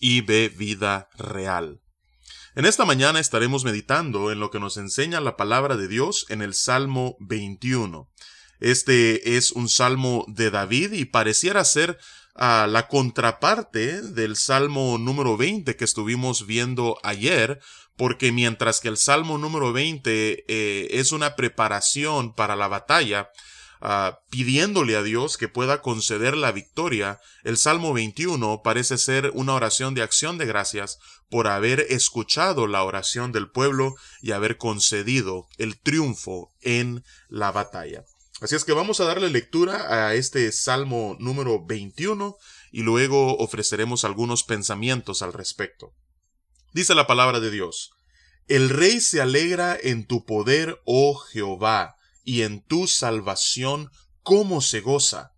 y ve vida real. En esta mañana estaremos meditando en lo que nos enseña la palabra de Dios en el Salmo 21. Este es un salmo de David y pareciera ser ah, la contraparte del salmo número 20 que estuvimos viendo ayer, porque mientras que el salmo número 20 eh, es una preparación para la batalla, Ah, pidiéndole a Dios que pueda conceder la victoria, el Salmo 21 parece ser una oración de acción de gracias por haber escuchado la oración del pueblo y haber concedido el triunfo en la batalla. Así es que vamos a darle lectura a este Salmo número 21 y luego ofreceremos algunos pensamientos al respecto. Dice la palabra de Dios, El rey se alegra en tu poder, oh Jehová, y en tu salvación cómo se goza.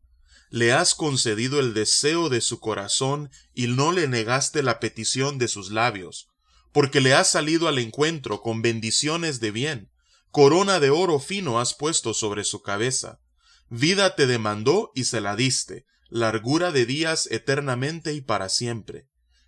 Le has concedido el deseo de su corazón y no le negaste la petición de sus labios, porque le has salido al encuentro con bendiciones de bien. Corona de oro fino has puesto sobre su cabeza. Vida te demandó y se la diste, largura de días eternamente y para siempre.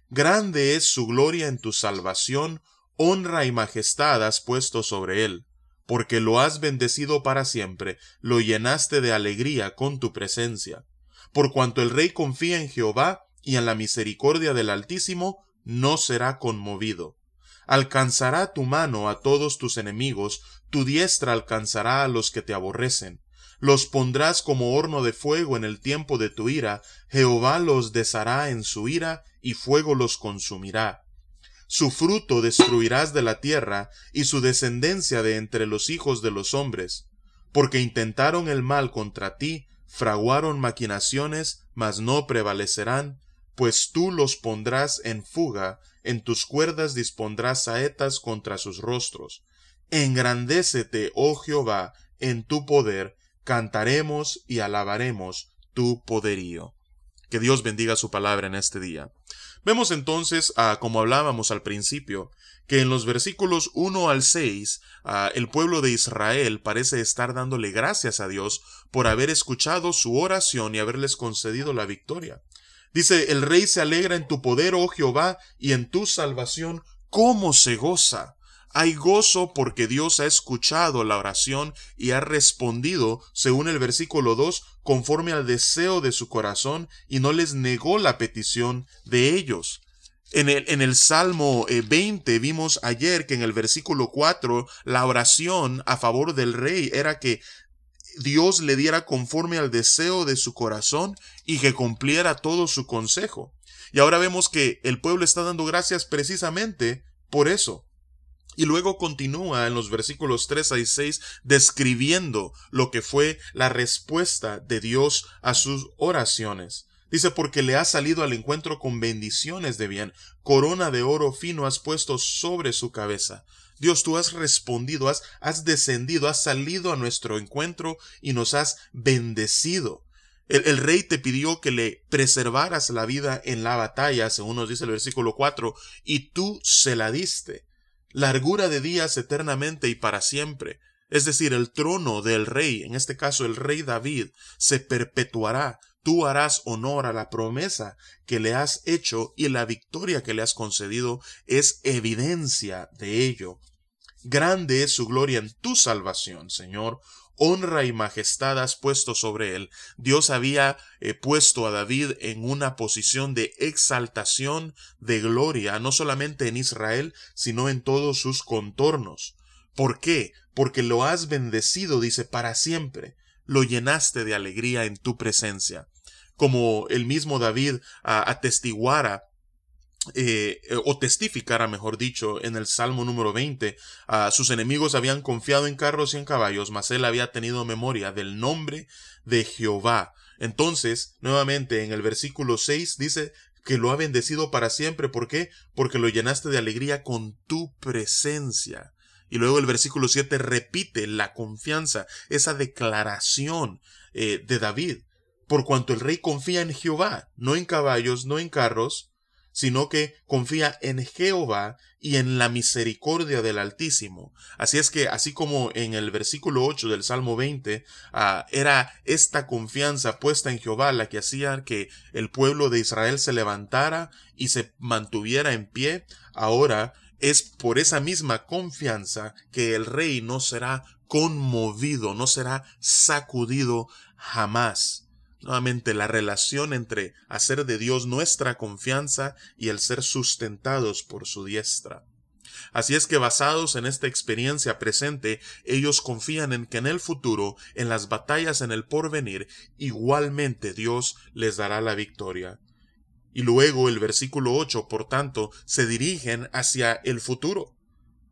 Grande es su gloria en tu salvación, honra y majestad has puesto sobre él porque lo has bendecido para siempre, lo llenaste de alegría con tu presencia. Por cuanto el rey confía en Jehová y en la misericordia del Altísimo, no será conmovido. Alcanzará tu mano a todos tus enemigos, tu diestra alcanzará a los que te aborrecen. Los pondrás como horno de fuego en el tiempo de tu ira, Jehová los deshará en su ira, y fuego los consumirá su fruto destruirás de la tierra, y su descendencia de entre los hijos de los hombres, porque intentaron el mal contra ti, fraguaron maquinaciones, mas no prevalecerán, pues tú los pondrás en fuga, en tus cuerdas dispondrás saetas contra sus rostros. Engrandécete, oh Jehová, en tu poder, cantaremos y alabaremos tu poderío. Que Dios bendiga su palabra en este día. Vemos entonces, ah, como hablábamos al principio, que en los versículos 1 al 6, ah, el pueblo de Israel parece estar dándole gracias a Dios por haber escuchado su oración y haberles concedido la victoria. Dice, el rey se alegra en tu poder, oh Jehová, y en tu salvación, ¿cómo se goza? Hay gozo porque Dios ha escuchado la oración y ha respondido, según el versículo 2, conforme al deseo de su corazón y no les negó la petición de ellos. En el, en el Salmo 20 eh, vimos ayer que en el versículo 4 la oración a favor del rey era que Dios le diera conforme al deseo de su corazón y que cumpliera todo su consejo. Y ahora vemos que el pueblo está dando gracias precisamente por eso. Y luego continúa en los versículos 3 a 6 describiendo lo que fue la respuesta de Dios a sus oraciones. Dice, porque le has salido al encuentro con bendiciones de bien, corona de oro fino has puesto sobre su cabeza. Dios, tú has respondido, has, has descendido, has salido a nuestro encuentro y nos has bendecido. El, el, rey te pidió que le preservaras la vida en la batalla, según nos dice el versículo 4, y tú se la diste largura de días eternamente y para siempre. Es decir, el trono del rey, en este caso el rey David, se perpetuará. Tú harás honor a la promesa que le has hecho y la victoria que le has concedido es evidencia de ello. Grande es su gloria en tu salvación, Señor honra y majestad has puesto sobre él. Dios había eh, puesto a David en una posición de exaltación, de gloria, no solamente en Israel, sino en todos sus contornos. ¿Por qué? Porque lo has bendecido, dice, para siempre. Lo llenaste de alegría en tu presencia. Como el mismo David atestiguara eh, eh, o testificara, mejor dicho, en el Salmo número 20, sus enemigos habían confiado en carros y en caballos, mas él había tenido memoria del nombre de Jehová. Entonces, nuevamente en el versículo 6 dice que lo ha bendecido para siempre. ¿Por qué? Porque lo llenaste de alegría con tu presencia. Y luego el versículo 7 repite la confianza, esa declaración eh, de David. Por cuanto el rey confía en Jehová, no en caballos, no en carros, sino que confía en Jehová y en la misericordia del Altísimo. Así es que, así como en el versículo 8 del Salmo 20, ah, era esta confianza puesta en Jehová la que hacía que el pueblo de Israel se levantara y se mantuviera en pie, ahora es por esa misma confianza que el rey no será conmovido, no será sacudido jamás. Nuevamente, la relación entre hacer de Dios nuestra confianza y el ser sustentados por su diestra. Así es que basados en esta experiencia presente, ellos confían en que en el futuro, en las batallas en el porvenir, igualmente Dios les dará la victoria. Y luego el versículo 8, por tanto, se dirigen hacia el futuro.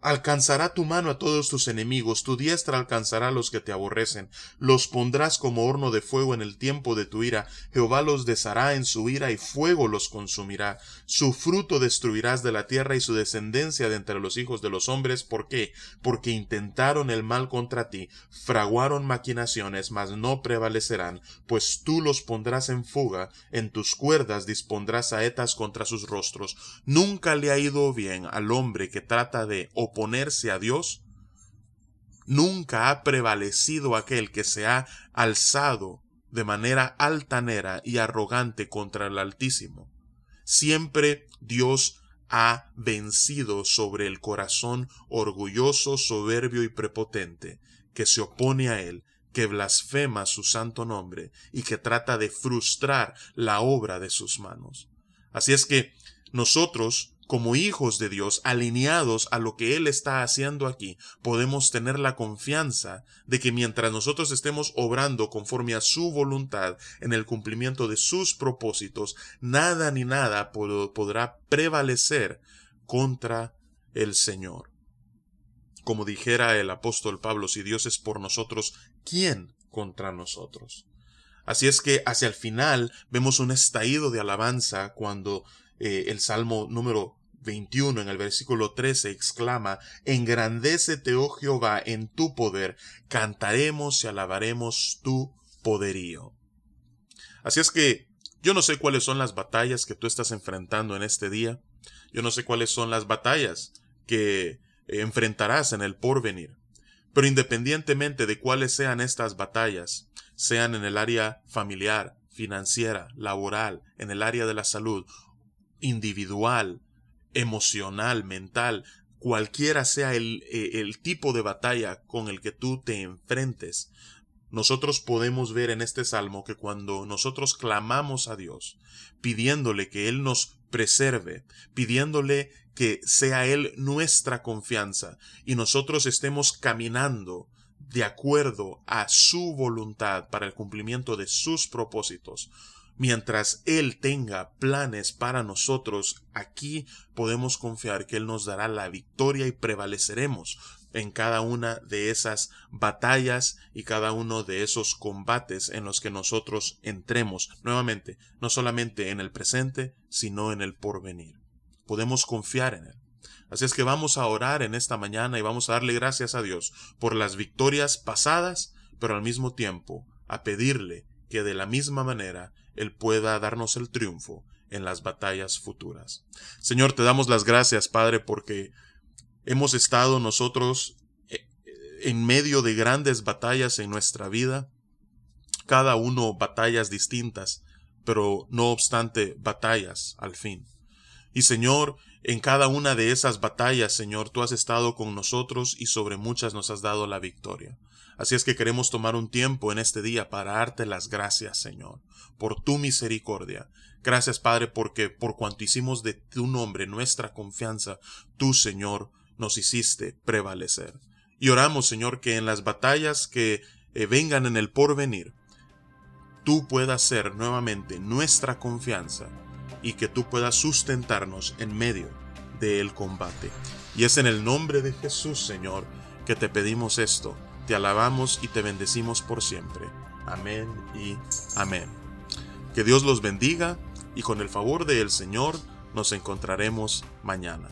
Alcanzará tu mano a todos tus enemigos, tu diestra alcanzará a los que te aborrecen, los pondrás como horno de fuego en el tiempo de tu ira, Jehová los deshará en su ira y fuego los consumirá, su fruto destruirás de la tierra y su descendencia de entre los hijos de los hombres, ¿por qué? Porque intentaron el mal contra ti, fraguaron maquinaciones, mas no prevalecerán, pues tú los pondrás en fuga, en tus cuerdas dispondrás saetas contra sus rostros, nunca le ha ido bien al hombre que trata de oponerse a Dios, nunca ha prevalecido aquel que se ha alzado de manera altanera y arrogante contra el Altísimo. Siempre Dios ha vencido sobre el corazón orgulloso, soberbio y prepotente, que se opone a él, que blasfema su santo nombre y que trata de frustrar la obra de sus manos. Así es que nosotros como hijos de Dios, alineados a lo que Él está haciendo aquí, podemos tener la confianza de que mientras nosotros estemos obrando conforme a su voluntad en el cumplimiento de sus propósitos, nada ni nada podrá prevalecer contra el Señor. Como dijera el apóstol Pablo, si Dios es por nosotros, ¿quién contra nosotros? Así es que hacia el final vemos un estallido de alabanza cuando eh, el Salmo número 21 en el versículo 13 exclama, Engrandécete, oh Jehová, en tu poder, cantaremos y alabaremos tu poderío. Así es que yo no sé cuáles son las batallas que tú estás enfrentando en este día, yo no sé cuáles son las batallas que enfrentarás en el porvenir, pero independientemente de cuáles sean estas batallas, sean en el área familiar, financiera, laboral, en el área de la salud, individual, emocional, mental, cualquiera sea el, eh, el, tipo de batalla con el que tú te enfrentes, nosotros podemos ver en este salmo que cuando nosotros clamamos a Dios, pidiéndole que Él nos preserve, pidiéndole que sea Él nuestra confianza y nosotros estemos caminando de acuerdo a su voluntad para el cumplimiento de sus propósitos, Mientras Él tenga planes para nosotros, aquí podemos confiar que Él nos dará la victoria y prevaleceremos en cada una de esas batallas y cada uno de esos combates en los que nosotros entremos nuevamente, no solamente en el presente, sino en el porvenir. Podemos confiar en Él. Así es que vamos a orar en esta mañana y vamos a darle gracias a Dios por las victorias pasadas, pero al mismo tiempo a pedirle que de la misma manera Él pueda darnos el triunfo en las batallas futuras. Señor, te damos las gracias, Padre, porque hemos estado nosotros eh, en medio de grandes batallas en nuestra vida, cada uno batallas distintas, pero no obstante batallas al fin. Y Señor, en cada una de esas batallas, Señor, tú has estado con nosotros y sobre muchas nos has dado la victoria. Así es que queremos tomar un tiempo en este día para darte las gracias, Señor, por tu misericordia. Gracias, Padre, porque por cuanto hicimos de tu nombre nuestra confianza, tú, Señor, nos hiciste prevalecer. Y oramos, Señor, que en las batallas que eh, vengan en el porvenir, tú puedas ser nuevamente nuestra confianza y que tú puedas sustentarnos en medio del combate. Y es en el nombre de Jesús, Señor, que te pedimos esto te alabamos y te bendecimos por siempre. Amén y amén. Que Dios los bendiga y con el favor del Señor nos encontraremos mañana.